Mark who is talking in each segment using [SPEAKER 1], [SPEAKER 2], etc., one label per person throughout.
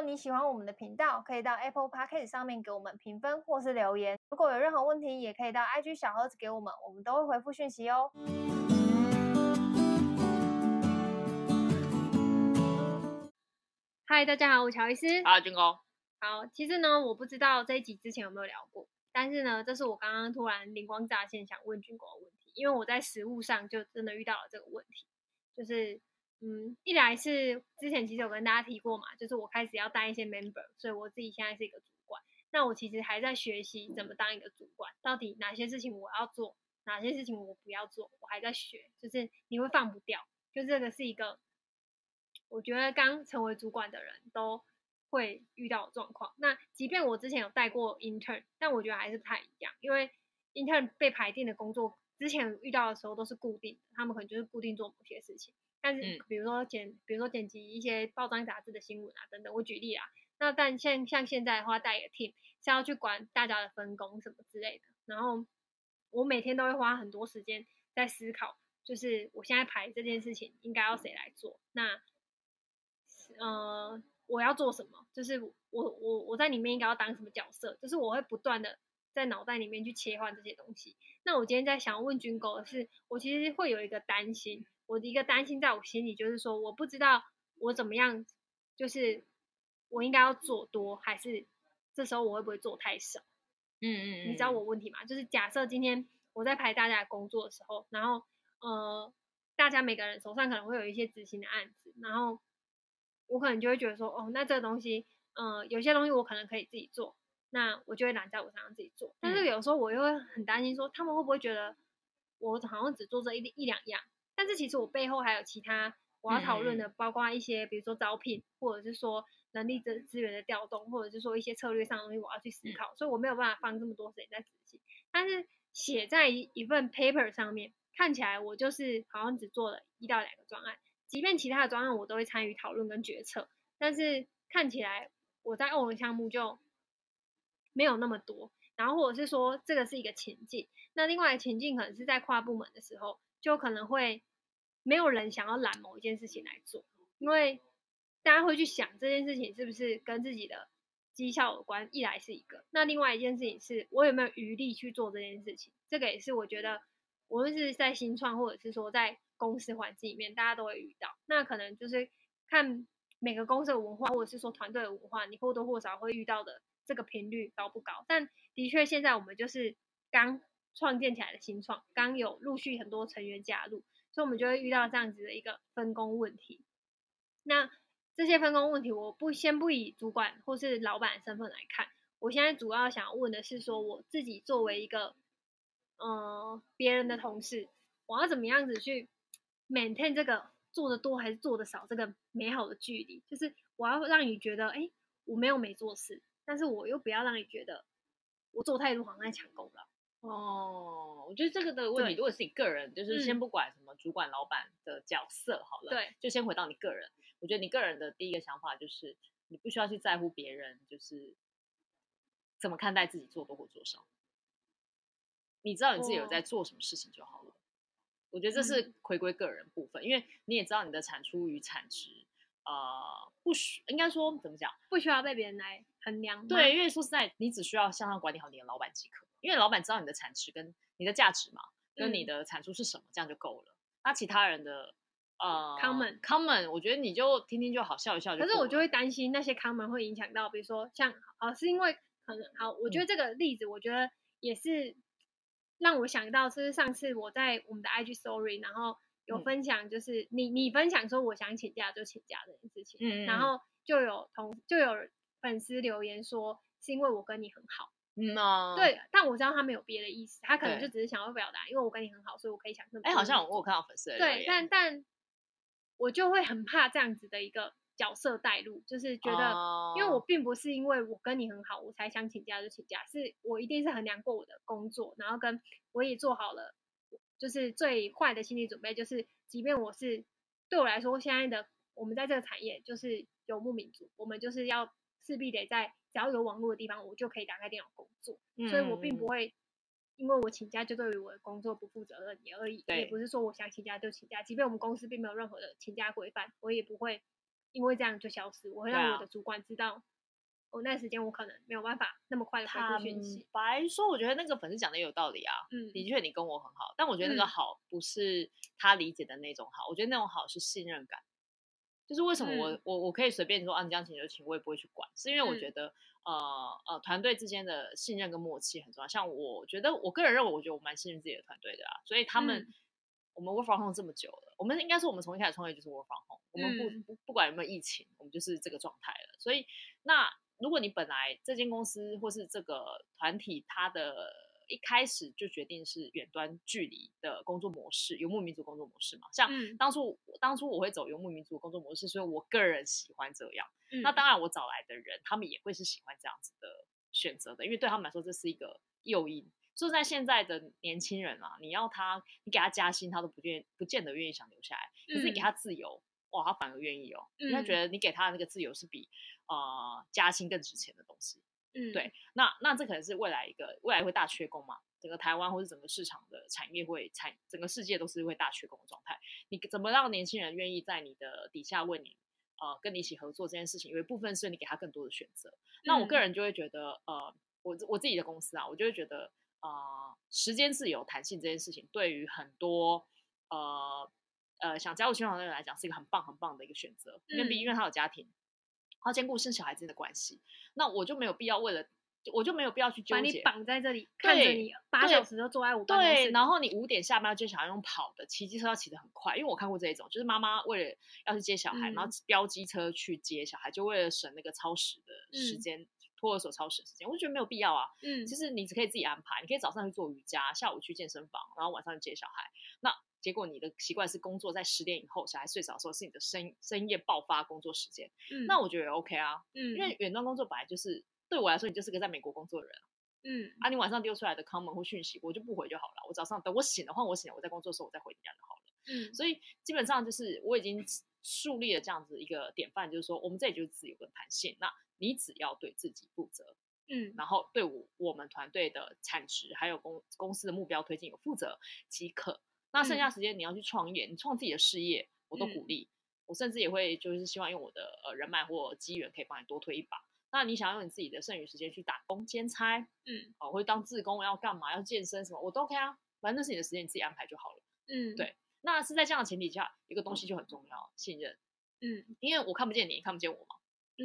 [SPEAKER 1] 果你喜欢我们的频道，可以到 Apple Podcast 上面给我们评分或是留言。如果有任何问题，也可以到 IG 小盒子给我们，我们都会回复讯息哦。嗨，大家好，我乔伊斯。
[SPEAKER 2] 啊，军哥。
[SPEAKER 1] 好，其实呢，我不知道这一集之前有没有聊过，但是呢，这是我刚刚突然灵光乍现想问军哥的问题，因为我在实物上就真的遇到了这个问题，就是。嗯，一来是之前其实有跟大家提过嘛，就是我开始要带一些 member，所以我自己现在是一个主管。那我其实还在学习怎么当一个主管，到底哪些事情我要做，哪些事情我不要做，我还在学。就是你会放不掉，就这个是一个，我觉得刚成为主管的人都会遇到的状况。那即便我之前有带过 intern，但我觉得还是不太一样，因为 intern 被排定的工作，之前遇到的时候都是固定的，他们可能就是固定做某些事情。但是，比如说剪，比如说剪辑一些报章杂志的新闻啊，等等。我举例啊，那但像像现在的话，带一个 team 是要去管大家的分工什么之类的。然后我每天都会花很多时间在思考，就是我现在排这件事情应该要谁来做？那呃，我要做什么？就是我我我在里面应该要当什么角色？就是我会不断的在脑袋里面去切换这些东西。那我今天在想要问军狗的是，我其实会有一个担心。我的一个担心在我心里就是说，我不知道我怎么样，就是我应该要做多，还是这时候我会不会做太少？嗯嗯嗯，你知道我问题吗？就是假设今天我在排大家的工作的时候，然后呃，大家每个人手上可能会有一些执行的案子，然后我可能就会觉得说，哦，那这个东西，呃，有些东西我可能可以自己做，那我就会揽在我身上自己做。但是有时候我又会很担心说，他们会不会觉得我好像只做这一一两样？但是其实我背后还有其他我要讨论的，包括一些比如说招聘，或者是说人力资资源的调动，或者是说一些策略上的东西，我要去思考，所以我没有办法放这么多时间在执行。但是写在一份 paper 上面，看起来我就是好像只做了一到两个专案，即便其他的专案我都会参与讨论跟决策，但是看起来我在欧文项目就没有那么多。然后或者是说这个是一个情境，那另外的情境可能是在跨部门的时候，就可能会。没有人想要揽某一件事情来做，因为大家会去想这件事情是不是跟自己的绩效有关。一来是一个，那另外一件事情是我有没有余力去做这件事情。这个也是我觉得，无论是在新创或者是说在公司环境里面，大家都会遇到。那可能就是看每个公司的文化，或者是说团队的文化，你或多或少会遇到的这个频率高不高？但的确，现在我们就是刚创建起来的新创，刚有陆续很多成员加入。所以，我们就会遇到这样子的一个分工问题。那这些分工问题，我不先不以主管或是老板身份来看。我现在主要想问的是，说我自己作为一个，呃，别人的同事，我要怎么样子去 maintain 这个做的多还是做的少这个美好的距离？就是我要让你觉得，哎，我没有没做事，但是我又不要让你觉得我做太多好像在抢功了。
[SPEAKER 2] 哦，我觉得这个的问题，如果是你个人，就是先不管什么主管、老板的角色好了，
[SPEAKER 1] 对，
[SPEAKER 2] 就先回到你个人。我觉得你个人的第一个想法就是，你不需要去在乎别人，就是怎么看待自己做多或做少。你知道你自己有在做什么事情就好了。我觉得这是回归个人部分，因为你也知道你的产出与产值，呃，不需应该说怎么讲，
[SPEAKER 1] 不需要被别人来衡量。
[SPEAKER 2] 对，因为说实在，你只需要向上管理好你的老板即可。因为老板知道你的产值跟你的价值嘛，跟你的产出是什么，嗯、这样就够了。那其他人的呃
[SPEAKER 1] comment
[SPEAKER 2] comment，我觉得你就听听就好，笑一笑就。可
[SPEAKER 1] 是我就会担心那些 comment 会影响到，比如说像啊，是因为可能好，我觉得这个例子，我觉得也是让我想到，就是上次我在我们的 IG Story，然后有分享，就是你你分享说我想请假就请假这件事情，嗯，然后就有同就有粉丝留言说是因为我跟你很好。
[SPEAKER 2] 嗯哦，
[SPEAKER 1] 对，但我知道他没有别的意思，他可能就只是想要表达，因为我跟你很好，所以我可以想这么。
[SPEAKER 2] 哎，好像我有看到粉丝
[SPEAKER 1] 对，但但我就会很怕这样子的一个角色带入，就是觉得，因为我并不是因为我跟你很好，我才想请假就请假，是我一定是衡量过我的工作，然后跟我也做好了，就是最坏的心理准备，就是即便我是对我来说，现在的我们在这个产业就是游牧民族，我们就是要势必得在。只要有网络的地方，我就可以打开电脑工作，嗯、所以我并不会因为我请假就对于我的工作不负责任也而已，也不是说我想请假就请假，即便我们公司并没有任何的请假规范，我也不会因为这样就消失，我会让我的主管知道，我、那时间我可能没有办法那么快的回复讯息。
[SPEAKER 2] 白说，我觉得那个粉丝讲的也有道理啊。嗯，的确你跟我很好，但我觉得那个好不是他理解的那种好，嗯、我觉得那种好是信任感。就是为什么我、嗯、我我可以随便说啊，你这样请就请，我也不会去管，是因为我觉得、嗯、呃呃团队之间的信任跟默契很重要。像我觉得我个人认为，我觉得我蛮信任自己的团队的啊，所以他们。嗯我们 work from home 这么久了，我们应该说我们从一开始创业就是 work from home，我们不、嗯、不不管有没有疫情，我们就是这个状态了。所以，那如果你本来这间公司或是这个团体，它的一开始就决定是远端距离的工作模式，游牧民族工作模式嘛，像当初、嗯、当初我会走游牧民族工作模式，所以我个人喜欢这样。嗯、那当然，我找来的人他们也会是喜欢这样子的选择的，因为对他们来说这是一个诱因。就在现在的年轻人啊，你要他，你给他加薪，他都不愿不见得愿意想留下来。可是你给他自由，嗯、哇，他反而愿意哦。因为他觉得你给他的那个自由是比呃加薪更值钱的东西。嗯，对。那那这可能是未来一个未来会大缺工嘛？整个台湾或是整个市场的产业会产，整个世界都是会大缺工的状态。你怎么让年轻人愿意在你的底下为你呃跟你一起合作这件事情？有一部分是你给他更多的选择。那我个人就会觉得，呃，我我自己的公司啊，我就会觉得。呃，时间自由、弹性这件事情，对于很多呃呃想加入新创的人来讲，是一个很棒、很棒的一个选择。因为毕竟，因为他有家庭，他兼顾生小孩之间的关系，那我就没有必要为了，我就没有必要去纠结，把你
[SPEAKER 1] 绑在这里，看着你八小时都坐在我办公室。
[SPEAKER 2] 对，然后你五点下班就想要用跑的，骑机车要骑得很快，因为我看过这一种，就是妈妈为了要去接小孩，嗯、然后飙机车去接小孩，就为了省那个超时的时间。嗯托儿所超时时间，我就觉得没有必要啊。嗯，其实你只可以自己安排，你可以早上去做瑜伽，下午去健身房，然后晚上去接小孩。那结果你的习惯是工作在十点以后，小孩睡着的时候是你的深深夜爆发工作时间。嗯，那我觉得 OK 啊。嗯，因为远端工作本来就是对我来说，你就是个在美国工作的人。嗯，啊，你晚上丢出来的 comment 或讯息，我就不回就好了。我早上等我醒的话我醒了，我在工作的时候我再回你这样就好了。嗯，所以基本上就是我已经树立了这样子一个典范，就是说我们这里就是自由跟弹性。那你只要对自己负责，嗯，然后对我我们团队的产值还有公公司的目标推进有负责即可。那剩下时间你要去创业，嗯、你创自己的事业，我都鼓励。嗯、我甚至也会就是希望用我的呃人脉或机缘可以帮你多推一把。那你想要用你自己的剩余时间去打工兼差，嗯，哦，或者当志工要干嘛要健身什么，我都 OK 啊，反正那是你的时间，你自己安排就好了。嗯，对。那是在这样的前提下，一个东西就很重要，信任。嗯，因为我看不见你，你看不见我嘛。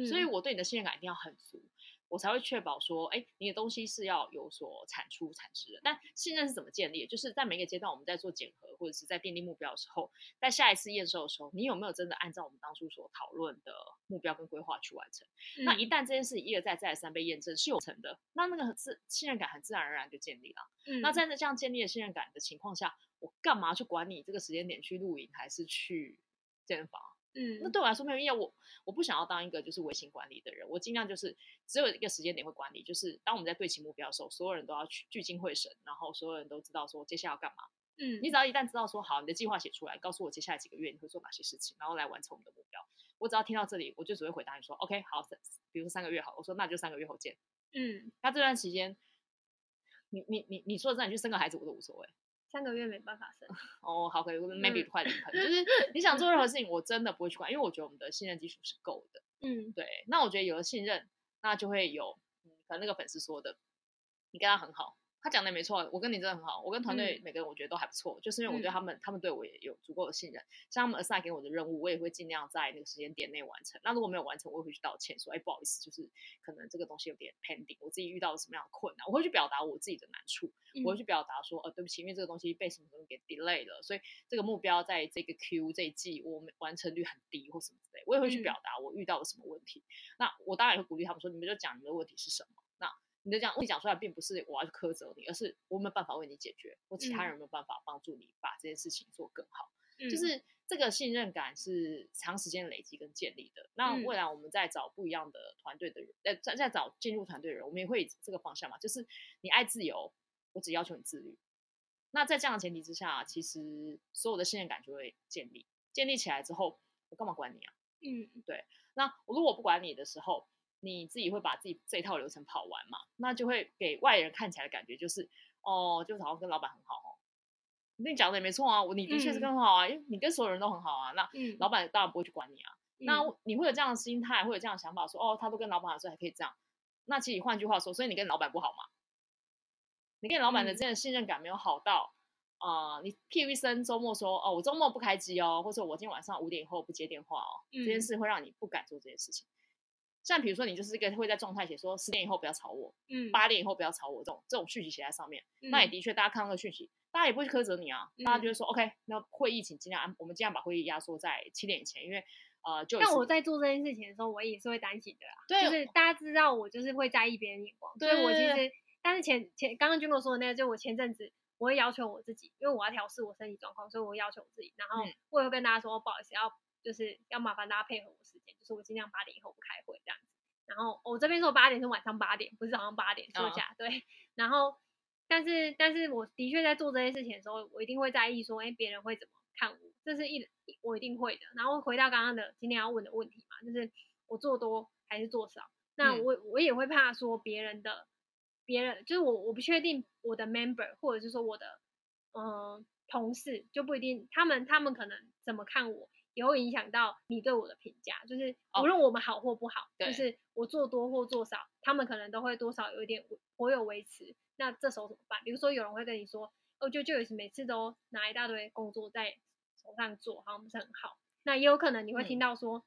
[SPEAKER 2] 所以我对你的信任感一定要很足，我才会确保说，哎，你的东西是要有所产出产值的。但信任是怎么建立？就是在每个阶段，我们在做检核或者是在奠定目标的时候，在下一次验收的时候，你有没有真的按照我们当初所讨论的目标跟规划去完成？嗯、那一旦这件事一而再再而三被验证是有成的，那那个自信任感很自然而然就建立了。嗯、那在这样建立的信任感的情况下，我干嘛去管你这个时间点去露营还是去健身房？嗯，那对我来说没有意义。我我不想要当一个就是微型管理的人，我尽量就是只有一个时间点会管理，就是当我们在对齐目标的时候，所有人都要去聚精会神，然后所有人都知道说接下来要干嘛。嗯，你只要一旦知道说好，你的计划写出来，告诉我接下来几个月你会做哪些事情，然后来完成我们的目标。我只要听到这里，我就只会回答你说 OK 好，比如说三个月好，我说那就三个月后见。嗯，那这段时间，你你你你说的让你去生个孩子，我都无所谓。
[SPEAKER 1] 三个月没办法生
[SPEAKER 2] 哦，好，可以，maybe 快点，就 是你想做任何事情，我真的不会去管，因为我觉得我们的信任基础是够的。嗯，对。那我觉得有了信任，那就会有，嗯，可能那个粉丝说的，你跟他很好。他讲的没错，我跟你真的很好，我跟团队每个人我觉得都还不错，嗯、就是因为我对他们，嗯、他们对我也有足够的信任。像他们 assign 给我的任务，我也会尽量在那个时间点内完成。那如果没有完成，我也会去道歉，说，哎，不好意思，就是可能这个东西有点 pending，我自己遇到了什么样的困难，我会去表达我自己的难处，嗯、我会去表达说，呃，对不起，因为这个东西被什么东西给 delay 了，所以这个目标在这个 Q 这一季我们完成率很低或什么之类，我也会去表达我遇到了什么问题。嗯、那我当然也会鼓励他们说，你们就讲你们的问题是什么。那你的讲问题讲出来，并不是我要去苛责你，而是我没有办法为你解决，或其他人没有办法帮助你把这件事情做更好。嗯、就是这个信任感是长时间累积跟建立的。那未来我们在找不一样的团队的人，在在在找进入团队的人，我们也会以这个方向嘛，就是你爱自由，我只要求你自律。那在这样的前提之下，其实所有的信任感就会建立，建立起来之后，我干嘛管你啊？嗯，对。那我如果不管你的时候，你自己会把自己这一套流程跑完嘛？那就会给外人看起来的感觉就是，哦，就好像跟老板很好哦。你讲的也没错啊，我你的确是更好啊，因为、嗯、你跟所有人都很好啊。那老板当然不会去管你啊。那你会有这样的心态，会有这样的想法说，说哦，他都跟老板说还可以这样。那其实换句话说，所以你跟老板不好嘛？你跟老板的这样的信任感没有好到啊、嗯呃？你譬如一声周末说哦，我周末不开机哦，或者我今天晚上五点以后不接电话哦，嗯、这件事会让你不敢做这件事情。像比如说，你就是一个会在状态写说十点以后不要吵我，嗯，八点以后不要吵我这种这种讯息写在上面，嗯、那也的确大家看到的讯息，大家也不会苛责你啊，嗯、大家就会说 OK，那会议请尽量安，我们尽量把会议压缩在七点以前，因为呃，就
[SPEAKER 1] 但我在做这件事情的时候，我也是会担心的啦，对，就是大家知道我就是会在意别人眼光，对所以我其实，但是前前刚刚军哥说的那个，就我前阵子我会要求我自己，因为我要调试我身体状况，所以我会要求我自己，然后我也会跟大家说，不好意思，要就是要麻烦大家配合我时间，就是我尽量八点以后不开会这样子。然后我这边说八点是晚上八点，不是早上八点说一下，对。然后，但是但是我的确在做这些事情的时候，我一定会在意说，哎，别人会怎么看我，这是一我一定会的。然后回到刚刚的今天要问的问题嘛，就是我做多还是做少？那我、嗯、我也会怕说别人的别人，就是我我不确定我的 member 或者是说我的嗯、呃、同事就不一定，他们他们可能怎么看我。也会影响到你对我的评价，就是无论我们好或不好，哦、就是我做多或做少，他们可能都会多少有一点颇有维持。那这时候怎么办？比如说有人会跟你说，哦，就就有时每次都拿一大堆工作在手上做，好像不是很好。那也有可能你会听到说，嗯、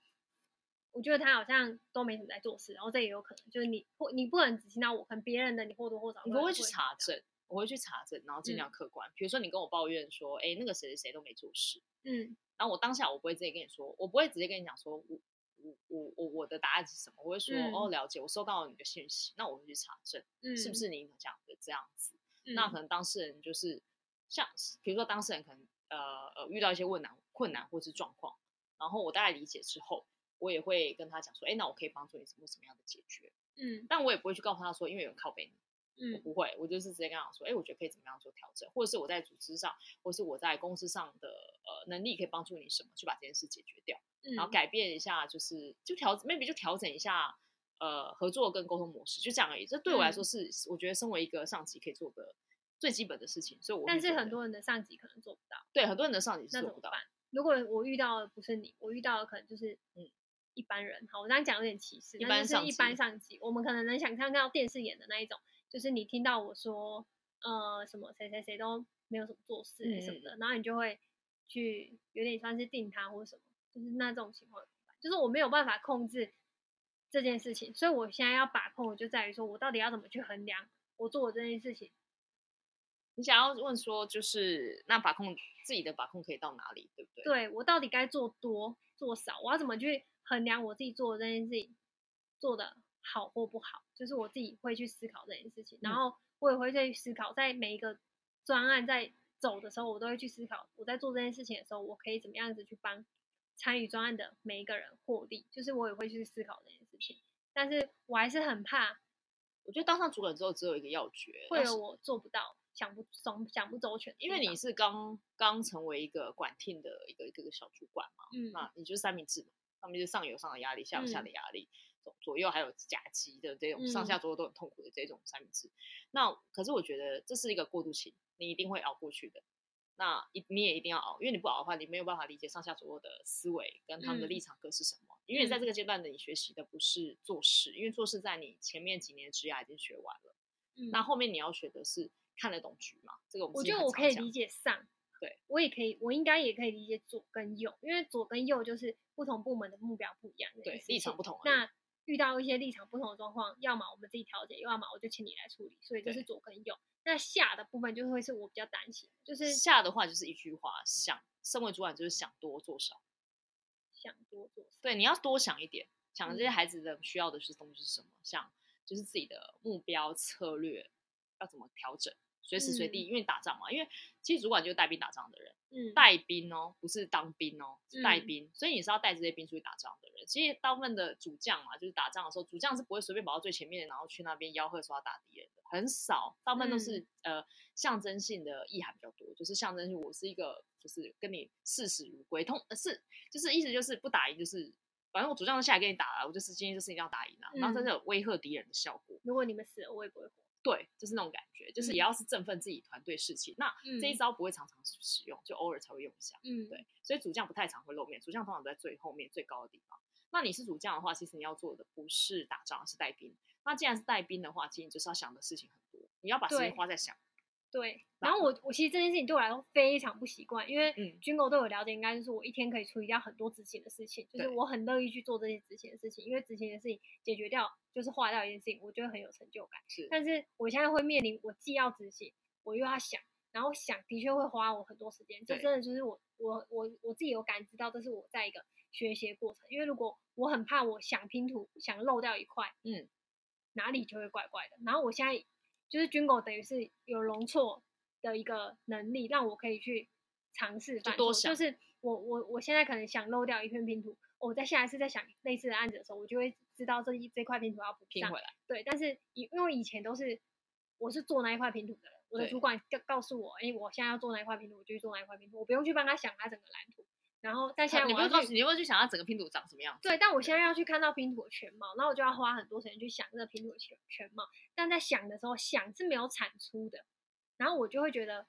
[SPEAKER 1] 我觉得他好像都没怎么在做事，然后这也有可能就是你或你不能只听到我，跟别人的你或多或少，
[SPEAKER 2] 你不会去查证，我会去查证，然后尽量客观。嗯、比如说你跟我抱怨说，哎，那个谁谁谁都没做事，嗯。然后我当下我不会直接跟你说，我不会直接跟你讲说，我我我我我的答案是什么？我会说、嗯、哦，了解，我收到了你的信息，那我会去查证，嗯、是不是你讲的这样子？嗯、那可能当事人就是像，比如说当事人可能呃呃遇到一些问难困难或是状况，然后我大概理解之后，我也会跟他讲说，哎，那我可以帮助你什么什么样的解决？嗯，但我也不会去告诉他说，因为有人靠背你。嗯，我不会，我就是直接跟他说，哎，我觉得可以怎么样做调整，或者是我在组织上，或是我在公司上的呃能力可以帮助你什么，去把这件事解决掉，嗯、然后改变一下，就是就调，maybe 就调整一下呃合作跟沟通模式，就这样而已。这对我来说是，嗯、我觉得身为一个上级可以做的最基本的事情。所以我，
[SPEAKER 1] 但是很多人的上级可能做不到。
[SPEAKER 2] 对，很多人的上级是做不到。
[SPEAKER 1] 如果我遇到的不是你，我遇到的可能就是嗯一般人。好，我这样讲有点歧视，一般上级，一般上级，我们可能能想象到电视演的那一种。就是你听到我说，呃，什么谁谁谁都没有什么做事什么的，嗯、然后你就会去有点像是定他或什么，就是那种情况，就是我没有办法控制这件事情，所以我现在要把控，就在于说我到底要怎么去衡量我做的这件事情。
[SPEAKER 2] 你想要问说，就是那把控自己的把控可以到哪里，对不对？
[SPEAKER 1] 对，我到底该做多做少，我要怎么去衡量我自己做的这件事情做的好或不好，就是我自己会去思考这件事情，嗯、然后我也会去思考，在每一个专案在走的时候，我都会去思考，我在做这件事情的时候，我可以怎么样子去帮参与专案的每一个人获利，就是我也会去思考这件事情。但是我还是很怕，
[SPEAKER 2] 我觉得当上主管之后只有一个要诀，
[SPEAKER 1] 会有我做不到、想不想想不周全，
[SPEAKER 2] 因为你是刚刚成为一个管 team 的一个一个，小主管嘛，嗯，那你就是三明治嘛，上面是上有上的压力，下有下的压力。嗯左右还有甲基的这种上下左右都很痛苦的这种三明治，嗯、那可是我觉得这是一个过渡期，你一定会熬过去的。那一你也一定要熬，因为你不熬的话，你没有办法理解上下左右的思维跟他们的立场各是什么。嗯、因为在这个阶段的你学习的不是做事，因为做事在你前面几年的职涯已经学完了。嗯、那后面你要学的是看得懂局嘛？这个我，
[SPEAKER 1] 我觉得我可以理解上，对我也可以，我应该也可以理解左跟右，因为左跟右就是不同部门的目标不一样，
[SPEAKER 2] 对立场不同。
[SPEAKER 1] 那遇到一些立场不同的状况，要么我们自己调解，要么我就请你来处理。所以这是左跟右。那下的部分就会是我比较担心，就是
[SPEAKER 2] 下的话就是一句话，想身为主管就是想多做少，
[SPEAKER 1] 想多做少。
[SPEAKER 2] 对，你要多想一点，想这些孩子的需要的是东西是什么，嗯、像就是自己的目标策略要怎么调整。随时随地，因为打仗嘛，因为其实主管就是带兵打仗的人，嗯，带兵哦，不是当兵哦，是带兵，嗯、所以你是要带这些兵出去打仗的人。其实大部分的主将嘛，就是打仗的时候，主将是不会随便跑到最前面，然后去那边吆喝说要打敌人的，很少，大部分都是、嗯、呃象征性的意涵比较多，就是象征性我是一个，就是跟你视死如归，通是就是意思就是不打赢就是，反正我主将都下来跟你打了，我就是今天就是一定要打赢了，嗯、然后真的有威吓敌人的效果。
[SPEAKER 1] 如果你们死了，我也不会活。
[SPEAKER 2] 对，就是那种感觉，就是也要是振奋自己团队士气。嗯、那这一招不会常常使用，就偶尔才会用一下。嗯，对，所以主将不太常会露面，主将通常都在最后面最高的地方。那你是主将的话，其实你要做的不是打仗，是带兵。那既然是带兵的话，其实你就是要想的事情很多，你要把时间花在想。
[SPEAKER 1] 对，然后我我其实这件事情对我来说非常不习惯，因为军狗对我了解应该就是我一天可以处理掉很多执行的事情，就是我很乐意去做这些执行的事情，因为执行的事情解决掉就是化掉一件事情，我觉得很有成就感。是，但是我现在会面临我既要执行，我又要想，然后想的确会花我很多时间，这真的就是我我我我自己有感知到，这是我在一个学习过程，因为如果我很怕我想拼图想漏掉一块，嗯，哪里就会怪怪的，然后我现在。就是军狗等于是有容错的一个能力，让我可以去尝试犯错。就，就是我我我现在可能想漏掉一片拼图，我在下一次在想类似的案子的时候，我就会知道这一这块拼图要补拼回来。对，但是以因为以前都是我是做那一块拼图的人，我的主管告告诉我，哎，我现在要做那一块拼图，我就去做那一块拼图，我不用去帮他想他整个蓝图。然后，但现在我要去，
[SPEAKER 2] 啊、你不会去想要整个拼图长什么样子？
[SPEAKER 1] 对，但我现在要去看到拼图的全貌，然后我就要花很多时间去想这个拼图的全全貌。但在想的时候，想是没有产出的，然后我就会觉得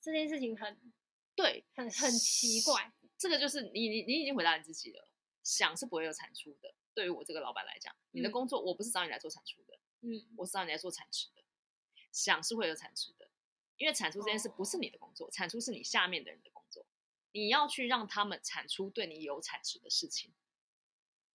[SPEAKER 1] 这件事情很
[SPEAKER 2] 对，
[SPEAKER 1] 很很奇怪。
[SPEAKER 2] 这个就是你你你已经回答你自己了，想是不会有产出的。对于我这个老板来讲，你的工作、嗯、我不是找你来做产出的，嗯，我是找你来做产值的。想是会有产值的，因为产出这件事不是你的工作，哦、产出是你下面的人的工作。你要去让他们产出对你有产值的事情，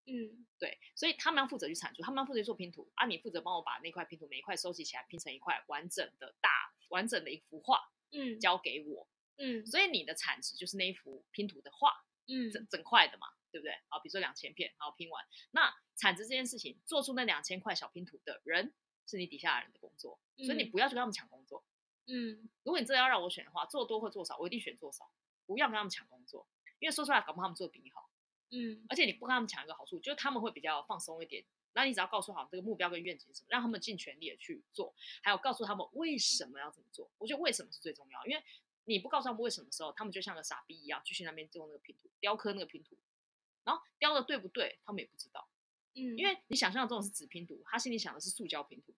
[SPEAKER 2] 嗯，对，所以他们要负责去产出，他们要负责做拼图，啊，你负责帮我把那块拼图每一块收集起来，拼成一块完整的大完整的一幅画，嗯，交给我，嗯，所以你的产值就是那一幅拼图的画，嗯，整。整块的嘛，对不对？好，比如说两千片，然后拼完，那产值这件事情，做出那两千块小拼图的人是你底下的人的工作，所以你不要去跟他们抢工作，嗯，如果你真的要让我选的话，做多或做少，我一定选做少。不要跟他们抢工作，因为说出来，搞不好他们做的比你好。嗯，而且你不跟他们抢一个好处，就是他们会比较放松一点。那你只要告诉好这个目标跟愿景是什么，让他们尽全力的去做，还有告诉他们为什么要这么做。我觉得为什么是最重要，因为你不告诉他们为什么的时候，他们就像个傻逼一样，继续那边做那个拼图，雕刻那个拼图，然后雕的对不对，他们也不知道。嗯，因为你想象中的是纸拼图，他心里想的是塑胶拼图，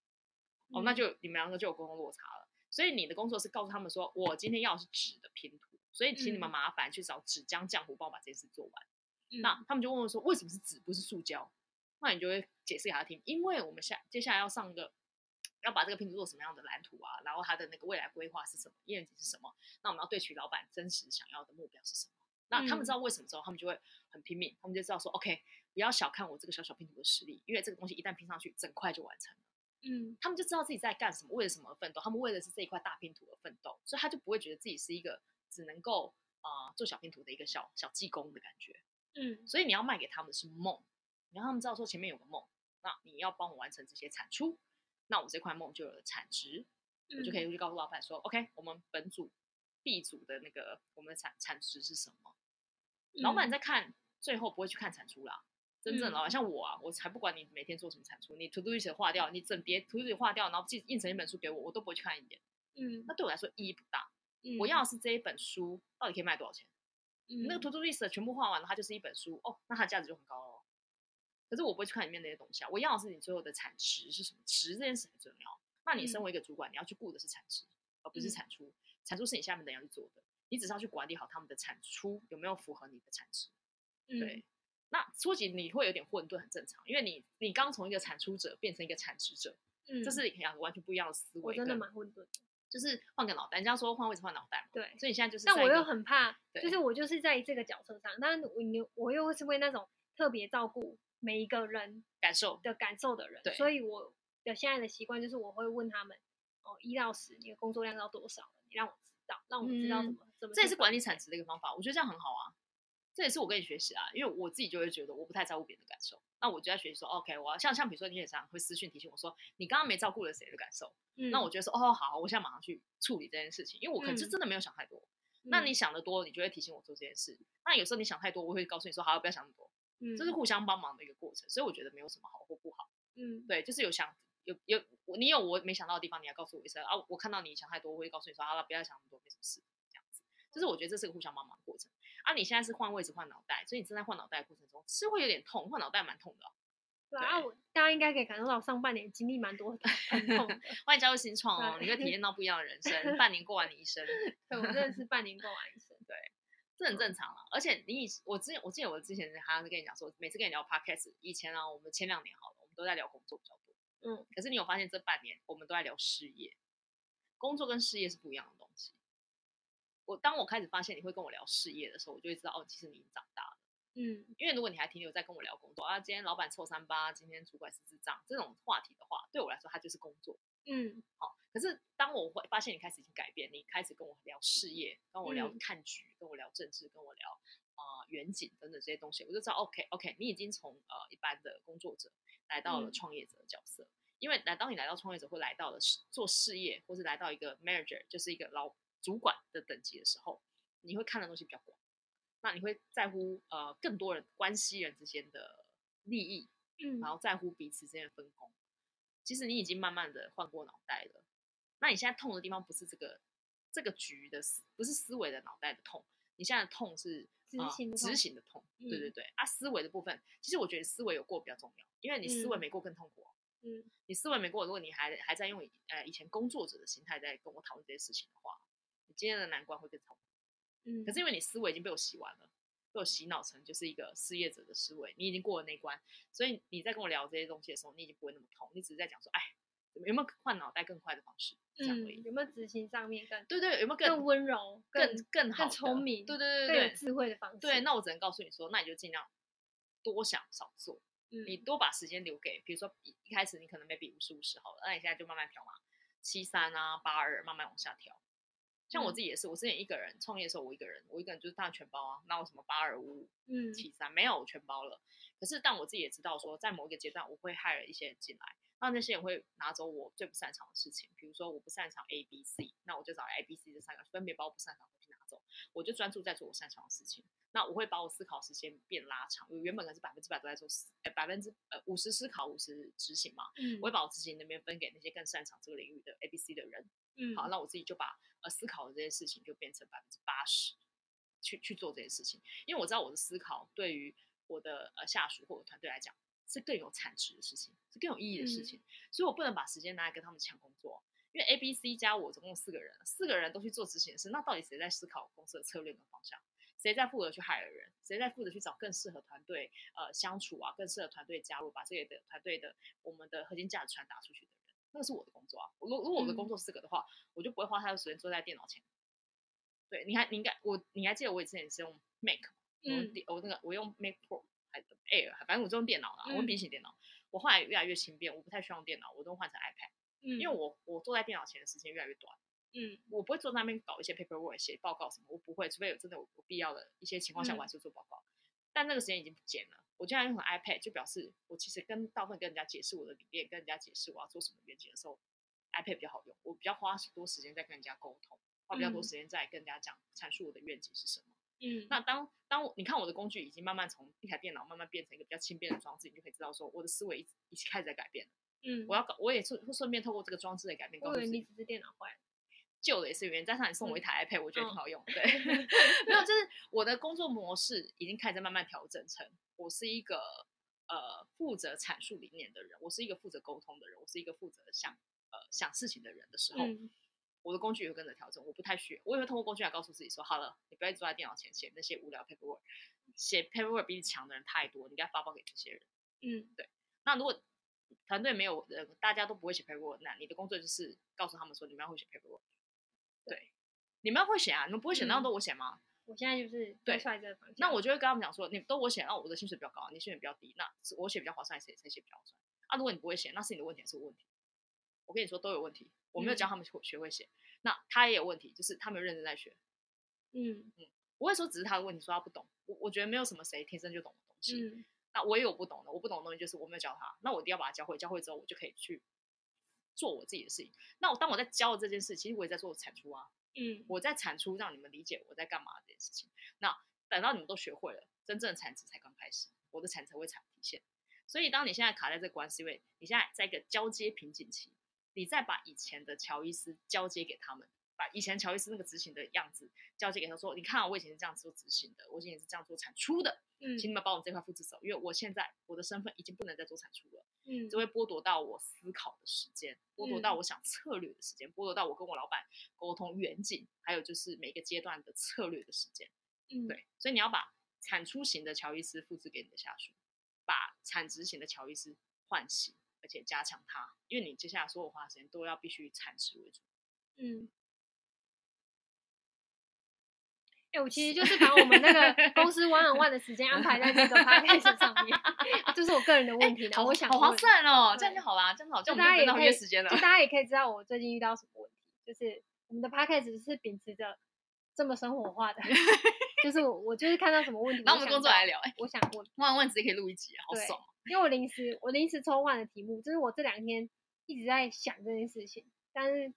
[SPEAKER 2] 哦，那就你们两个就有沟通落差了。所以你的工作是告诉他们说，我今天要的是纸的拼图。所以请你们麻烦去找纸浆浆糊帮我把这件事做完。嗯、那他们就问我说：“为什么是纸不是塑胶？”那你就会解释给他听，因为我们下接下来要上个要把这个拼图做什么样的蓝图啊，然后他的那个未来规划是什么，愿景是什么？那我们要对取老板真实想要的目标是什么？那他们知道为什么之后，他们就会很拼命，他们就知道说：“OK，不要小看我这个小小拼图的实力，因为这个东西一旦拼上去，整块就完成了。”嗯，他们就知道自己在干什么，为了什么而奋斗，他们为的是这一块大拼图而奋斗，所以他就不会觉得自己是一个。只能够啊、呃、做小拼图的一个小小技工的感觉，嗯，所以你要卖给他们的是梦，你让他们知道说前面有个梦，那你要帮我完成这些产出，那我这块梦就有了产值，嗯、我就可以去告诉老板说，OK，我们本组 B 组的那个我们的产产值是什么？嗯、老板在看最后不会去看产出啦，真正老板、嗯、像我啊，我才不管你每天做什么产出，你 To Do List 画掉，你整叠 To Do List 画掉，然后印印成一本书给我，我都不会去看一眼，嗯，那对我来说意义不大。我要的是这一本书到底可以卖多少钱？嗯、那个 To Do List 全部画完了，它就是一本书哦，那它价值就很高哦。可是我不会去看里面那些东西啊，我要的是你最后的产值是什么？值这件事很重要。那你身为一个主管，嗯、你要去顾的是产值，而不是产出。嗯、产出是你下面的人要去做的，你只是要去管理好他们的产出有没有符合你的产值。对，嗯、那初级你会有点混沌，很正常，因为你你刚从一个产出者变成一个产值者，嗯，这是两个完全不一样的思维。我
[SPEAKER 1] 真的蛮混沌。
[SPEAKER 2] 就是换个脑袋，人家说换位置换脑袋嘛。对，所以你现在就是。
[SPEAKER 1] 但我又很怕，就是我就是在这个角色上，但我我我又是为那种特别照顾每一个人
[SPEAKER 2] 感受
[SPEAKER 1] 的感受的人，对，所以我的现在的习惯就是我会问他们，哦，一到十，你的工作量到多少了？你让我知道，让我知道怎么怎么。
[SPEAKER 2] 这也是管理产值的一个方法，我觉得这样很好啊。这也是我跟你学习啊，因为我自己就会觉得我不太在乎别人的感受，那我就在学习说，OK，我要像像比如说你也常会私讯提醒我说，你刚刚没照顾了谁的感受，嗯、那我觉得说，哦，好，我现在马上去处理这件事情，因为我可能就真的没有想太多。嗯、那你想的多，你就会提醒我做这件事。那有时候你想太多，我会告诉你说，好，不要想那么多，嗯，这是互相帮忙的一个过程，所以我觉得没有什么好或不好，嗯，对，就是有想有有你有我没想到的地方，你要告诉我一声啊，我看到你想太多，我会告诉你说，好了，不要想那么多，没什么事。这样子。就是我觉得这是个互相帮忙的过程啊！你现在是换位置换脑袋，所以你正在换脑袋的过程中是会有点痛，换脑袋蛮痛的哦。
[SPEAKER 1] 对啊，我大家应该可以感受到上半年经历蛮多疼痛的。
[SPEAKER 2] 欢迎加入新创哦，你会体验到不一样的人生。半年过完你一生，
[SPEAKER 1] 对，我真的是半年过完一生。
[SPEAKER 2] 对，这很正常了。而且你以我之前，我记得我之前好像是跟你讲说，每次跟你聊 podcast，以前啊，我们前两年好了，我们都在聊工作比较多。嗯，可是你有发现这半年我们都在聊事业，工作跟事业是不一样的。我当我开始发现你会跟我聊事业的时候，我就会知道哦，其实你已经长大了。嗯，因为如果你还停留在跟我聊工作啊，今天老板臭三八，今天主管是智障这种话题的话，对我来说它就是工作。嗯，好。可是当我会发现你开始已经改变，你开始跟我聊事业，跟我聊看局，嗯、跟我聊政治，跟我聊啊远景等等这些东西，我就知道 OK OK，你已经从呃一般的工作者来到了创业者的角色。嗯、因为来当你来到创业者，或来到了做事业，或是来到一个 manager，就是一个老主管的等级的时候，你会看的东西比较广。那你会在乎呃更多人关系人之间的利益，嗯，然后在乎彼此之间的分工。其实你已经慢慢的换过脑袋了。那你现在痛的地方不是这个这个局的思，不是思维的脑袋的痛，你现在的痛是执行的、呃、执行的痛。对对对，啊，思维的部分，其实我觉得思维有过比较重要，因为你思维没过更痛苦。嗯，你思维没过，如果你还还在用呃以前工作者的心态在跟我讨论这些事情的话，你今天的难关会更痛。嗯，可是因为你思维已经被我洗完了，被我洗脑成就是一个失业者的思维，你已经过了那一关，所以你在跟我聊这些东西的时候，你已经不会那么痛，你只是在讲说，哎，有没有换脑袋更快的方式？这样而已。
[SPEAKER 1] 有没有执行上面更
[SPEAKER 2] 对对，有没有更
[SPEAKER 1] 更温柔、
[SPEAKER 2] 更更好、
[SPEAKER 1] 更聪明？
[SPEAKER 2] 对对对对，
[SPEAKER 1] 更有智慧的方式。
[SPEAKER 2] 对，那我只能告诉你说，那你就尽量多想少做，嗯，你多把时间留给，比如说一一开始你可能 maybe 五十五十好了，那你现在就慢慢调嘛，七三啊八二慢慢往下调。像我自己也是，我之前一个人创业的时候，我一个人，我一个人就是当然全包啊，那我什么八二五五七三没有，我全包了。可是，但我自己也知道说，在某一个阶段，我会 hire 一些人进来，那那些人会拿走我最不擅长的事情，比如说我不擅长 A B C，那我就找 A B C 这三个分别把我不擅长的东西拿走，我就专注在做我擅长的事情。那我会把我思考时间变拉长，我原本可能是百分之百都在做思，呃百分之呃五十思考五十执行嘛，嗯，我会把我执行那边分给那些更擅长这个领域的 A B C 的人，嗯，好，那我自己就把。呃，思考的这些事情就变成百分之八十，去去做这些事情，因为我知道我的思考对于我的呃下属或者团队来讲是更有产值的事情，是更有意义的事情，嗯、所以我不能把时间拿来跟他们抢工作，因为 A、B、C 加我总共四个人，四个人都去做执行的事，那到底谁在思考公司的策略跟方向？谁在负责去 hire 人？谁在负责去找更适合团队呃相处啊，更适合团队加入，把这个的团队的我们的核心价值传达出去的？那个是我的工作啊！如如果我的工作是这个的话，嗯、我就不会花太多时间坐在电脑前。对，你还你应该我你还记得我以前也是用 Mac，嗯，我那个我用 Mac Pro 还是 Air，反正我就用电脑啦，嗯、我用笔记电脑。我后来越来越轻便，我不太需要用电脑，我都换成 iPad。嗯，因为我我坐在电脑前的时间越来越短。嗯，我不会坐在那边搞一些 paperwork 写报告什么，我不会，除非有真的有必要的一些情况下，我还是做报告。嗯、但那个时间已经不见了。我经常用 iPad，就表示我其实跟大部分跟人家解释我的理念，跟人家解释我要做什么愿景的时候，iPad 比较好用。我比较花多时间在跟人家沟通，花比较多时间在跟人家讲阐述我的愿景是什么。嗯，那当当你看我的工具已经慢慢从一台电脑慢慢变成一个比较轻便的装置，你就可以知道说我的思维一一起开始在改变了。嗯，我要搞，我也是会顺便透过这个装置的改变，告诉你只是电脑坏了。旧的也是原因，加上你送我一台 iPad，、嗯、我觉得挺好用。对，没有，就是我的工作模式已经开始慢慢调整成，我是一个呃负责阐述理念的人，我是一个负责沟通的人，我是一个负责想呃想事情的人的时候，嗯、我的工具也会跟着调整。我不太需要，我也会通过工具来告诉自己说，好了，你不要坐在电脑前写那些无聊 paperwork，写 paperwork 比你强的人太多，你该发包给这些人。嗯，对。那如果团队没有人，大家都不会写 paperwork，那你的工作就是告诉他们说，你们要会写 paperwork。对，你们要会写啊！你们不会写，那都我写吗？
[SPEAKER 1] 我现在就是对出来这个方向。
[SPEAKER 2] 那我就会跟他们讲说，你都我写，那我的薪水比较高，你薪水比较低，那我写比较划算，谁谁写比较划算？啊，如果你不会写，那是你的问题还是我问题？我跟你说都有问题，我没有教他们学学会写，那他也有问题，就是他没有认真在学。嗯嗯，不会说只是他的问题，说他不懂。我我觉得没有什么谁天生就懂的东西。嗯那我也有不懂的，我不懂的东西就是我没有教他，那我一定要把他教会，教会之后我就可以去做我自己的事情。那我当我在教这件事，其实我也在做产出啊。嗯，我在产出，让你们理解我在干嘛这件事情。那等到你们都学会了，真正的产值才刚开始，我的产值才会产体现。所以，当你现在卡在这个关系，因为你现在在一个交接瓶颈期，你再把以前的乔伊斯交接给他们，把以前乔伊斯那个执行的样子交接给他说，你看我以前是这样做执行的，我以前也是这样做产出的，嗯，请你们帮我这块复制走，因为我现在我的身份已经不能再做产出了，嗯，就会剥夺到我思考的时间，剥夺到我想策略的时间，剥夺到我跟我老板沟通远景，还有就是每个阶段的策略的时间，嗯，对，所以你要把产出型的乔伊斯复制给你的下属，把产值型的乔伊斯唤醒，而且加强它，因为你接下来所有花时间都要必须产值为主，嗯。
[SPEAKER 1] 哎、欸，我其实就是把我们那个 公司 one on one 的时间安排在这个 podcast 上面，这是我个人的问题。然后我想，
[SPEAKER 2] 好划算哦，这样就好啦，这样好，就大家也可以时间了，
[SPEAKER 1] 就大家也可以知道我最近遇到什么问题。就是我们的 podcast 是秉持着这么生活化的，就是我我就是看到什么问题，
[SPEAKER 2] 那我们工作来聊。哎，
[SPEAKER 1] 我想问
[SPEAKER 2] ，one on one 直接可以录一集，好爽。
[SPEAKER 1] 因为我临时我临时抽换的题目，就是我这两天一直在想这件事情，但是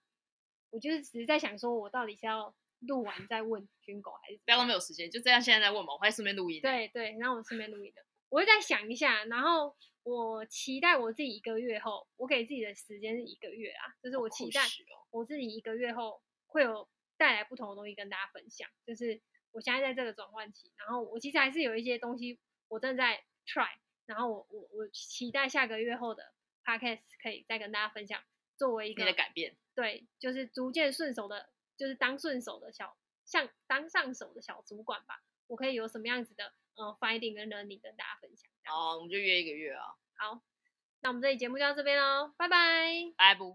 [SPEAKER 1] 我就是只是在想，说我到底是要。录完再问军狗还是
[SPEAKER 2] 不要浪费有时间，就这样现在在问嘛，我还顺便录音。
[SPEAKER 1] 对对，然后我顺便录音的，我会再想一下，然后我期待我自己一个月后，我给自己的时间是一个月啊，就是我期待我自己一个月后会有带来不同的东西跟大家分享。就是我现在在这个转换期，然后我其实还是有一些东西我正在 try，然后我我我期待下个月后的 podcast 可以再跟大家分享，作为一个
[SPEAKER 2] 你的改变，
[SPEAKER 1] 对，就是逐渐顺手的。就是当顺手的小，像当上手的小主管吧，我可以有什么样子的呃 finding 跟 learning 跟大家分享。
[SPEAKER 2] 哦，我们就约一个月啊。
[SPEAKER 1] 好，那我们这期节目就到这边喽，拜拜。
[SPEAKER 2] 拜不。